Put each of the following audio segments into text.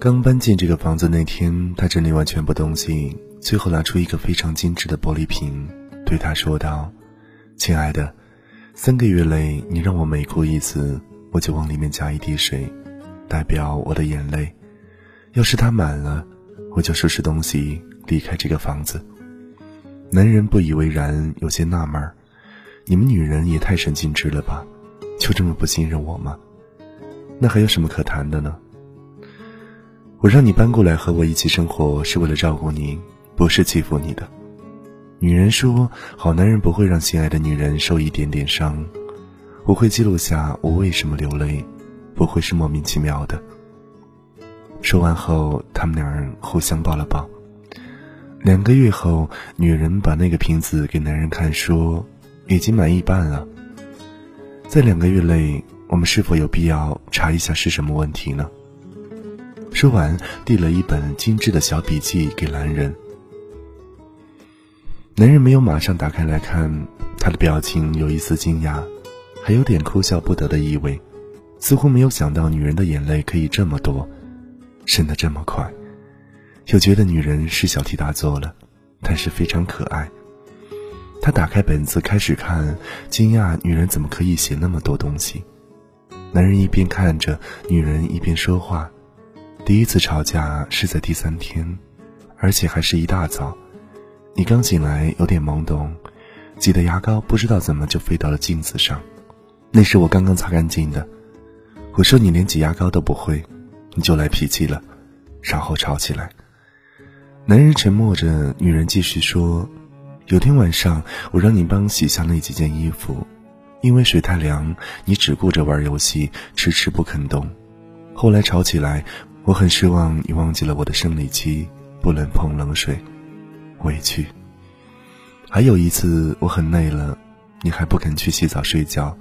刚搬进这个房子那天，他整理完全部东西，最后拿出一个非常精致的玻璃瓶，对他说道：“亲爱的，三个月内你让我每哭一次，我就往里面加一滴水，代表我的眼泪。要是它满了，我就收拾东西离开这个房子。”男人不以为然，有些纳闷：“你们女人也太神经质了吧？就这么不信任我吗？那还有什么可谈的呢？”我让你搬过来和我一起生活，是为了照顾你，不是欺负你的。女人说：“好男人不会让心爱的女人受一点点伤。”我会记录下我为什么流泪，不会是莫名其妙的。说完后，他们俩人互相抱了抱。两个月后，女人把那个瓶子给男人看，说：“已经满一半了。”在两个月内，我们是否有必要查一下是什么问题呢？说完，递了一本精致的小笔记给男人。男人没有马上打开来看，他的表情有一丝惊讶，还有点哭笑不得的意味，似乎没有想到女人的眼泪可以这么多，渗得这么快，又觉得女人是小题大做了，但是非常可爱。他打开本子开始看，惊讶女人怎么可以写那么多东西。男人一边看着女人，一边说话。第一次吵架是在第三天，而且还是一大早。你刚醒来，有点懵懂，挤的牙膏不知道怎么就飞到了镜子上，那是我刚刚擦干净的。我说你连挤牙膏都不会，你就来脾气了，然后吵起来。男人沉默着，女人继续说：“有天晚上，我让你帮洗下那几件衣服，因为水太凉，你只顾着玩游戏，迟迟不肯动。后来吵起来。”我很失望，你忘记了我的生理期不能碰冷水，委屈。还有一次，我很累了，你还不肯去洗澡睡觉，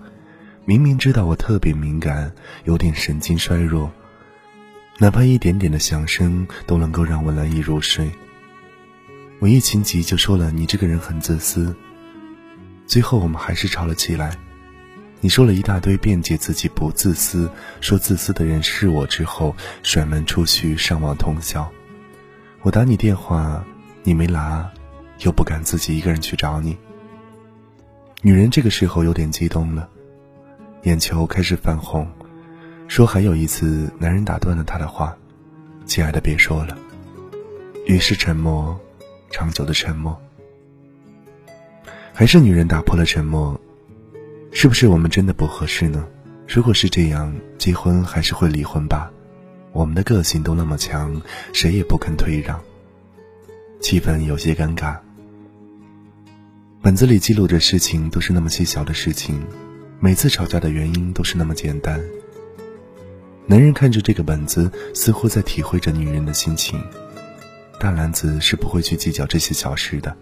明明知道我特别敏感，有点神经衰弱，哪怕一点点的响声都能够让我难以入睡。我一情急就说了你这个人很自私，最后我们还是吵了起来。你说了一大堆辩解自己不自私，说自私的人是我之后，甩门出去上网通宵。我打你电话，你没拿，又不敢自己一个人去找你。女人这个时候有点激动了，眼球开始泛红，说还有一次，男人打断了她的话：“亲爱的，别说了。”于是沉默，长久的沉默。还是女人打破了沉默。是不是我们真的不合适呢？如果是这样，结婚还是会离婚吧？我们的个性都那么强，谁也不肯退让。气氛有些尴尬。本子里记录着事情都是那么细小的事情，每次吵架的原因都是那么简单。男人看着这个本子，似乎在体会着女人的心情。大男子是不会去计较这些小事的。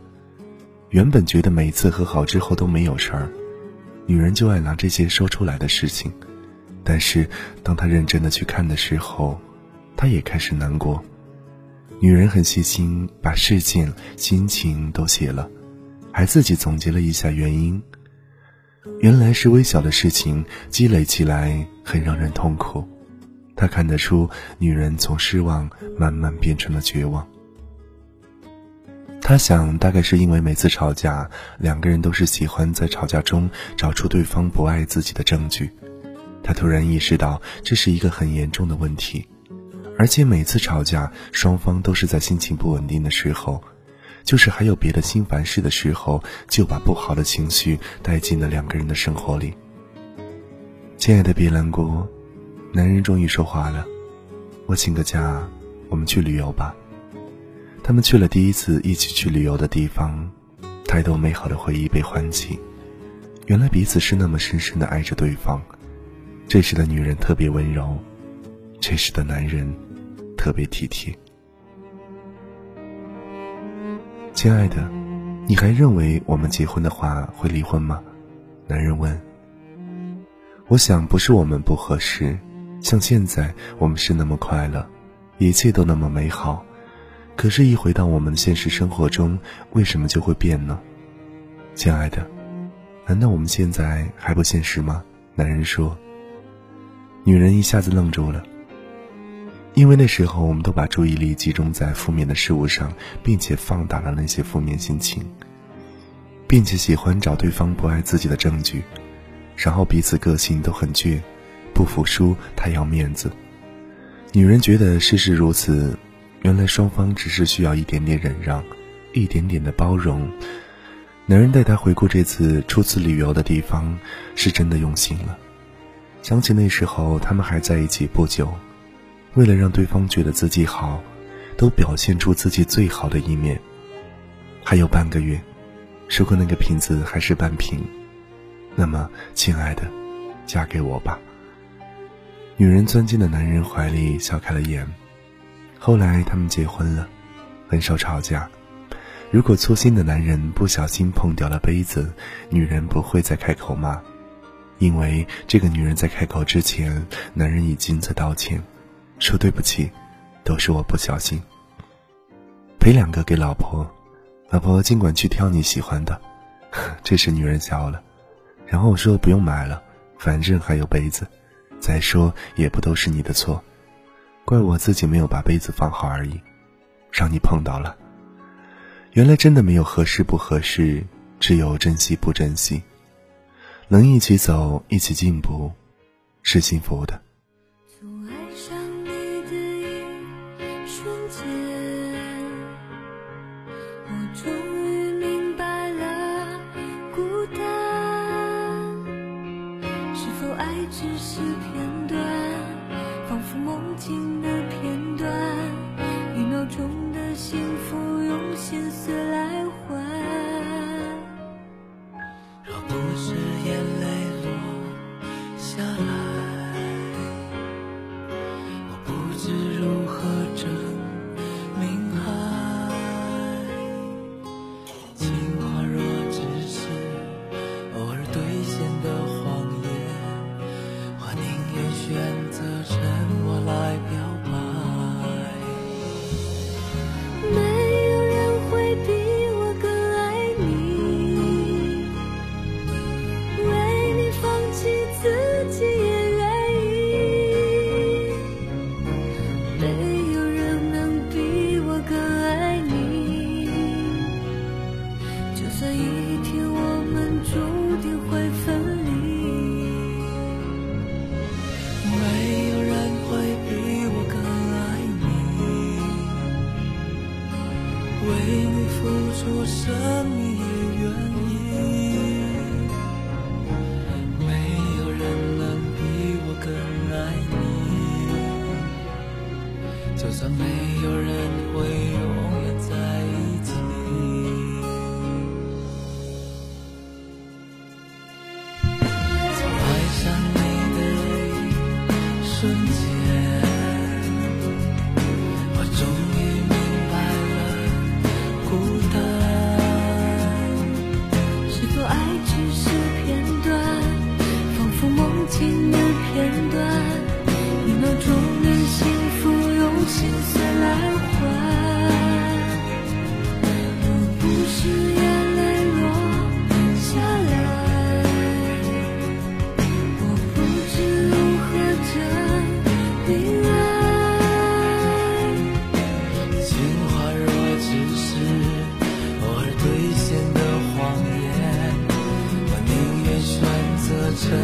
原本觉得每次和好之后都没有事儿。女人就爱拿这些说出来的事情，但是当她认真的去看的时候，他也开始难过。女人很细心，把事件、心情都写了，还自己总结了一下原因。原来是微小的事情积累起来，很让人痛苦。他看得出，女人从失望慢慢变成了绝望。他想，大概是因为每次吵架，两个人都是喜欢在吵架中找出对方不爱自己的证据。他突然意识到，这是一个很严重的问题，而且每次吵架，双方都是在心情不稳定的时候，就是还有别的心烦事的时候，就把不好的情绪带进了两个人的生活里。亲爱的，别难过，男人终于说话了：“我请个假，我们去旅游吧。”他们去了第一次一起去旅游的地方，太多美好的回忆被唤起。原来彼此是那么深深的爱着对方。这时的女人特别温柔，这时的男人特别体贴。亲爱的，你还认为我们结婚的话会离婚吗？男人问。我想不是我们不合适，像现在我们是那么快乐，一切都那么美好。可是，一回到我们的现实生活中，为什么就会变呢？亲爱的，难道我们现在还不现实吗？男人说：“女人一下子愣住了，因为那时候我们都把注意力集中在负面的事物上，并且放大了那些负面心情，并且喜欢找对方不爱自己的证据，然后彼此个性都很倔，不服输，太要面子。女人觉得事事如此，原来双方只是需要一点点忍让，一点点的包容。男人带她回顾这次初次旅游的地方，是真的用心了。想起那时候他们还在一起不久，为了让对方觉得自己好，都表现出自己最好的一面。还有半个月，如果那个瓶子还是半瓶，那么，亲爱的，嫁给我吧。女人钻进了男人怀里，笑开了眼。后来他们结婚了，很少吵架。如果粗心的男人不小心碰掉了杯子，女人不会再开口骂，因为这个女人在开口之前，男人已经在道歉，说对不起，都是我不小心。赔两个给老婆，老婆尽管去挑你喜欢的。这时女人笑了，然后说不用买了，反正还有杯子。再说也不都是你的错，怪我自己没有把杯子放好而已，让你碰到了。原来真的没有合适不合适，只有珍惜不珍惜。能一起走，一起进步，是幸福的。着。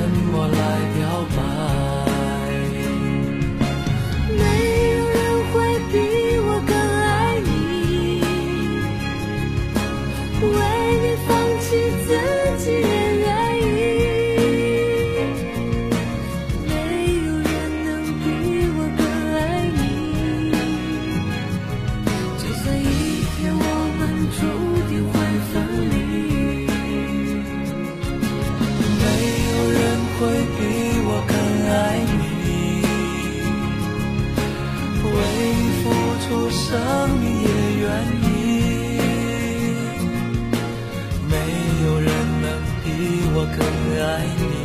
怎么了更爱你。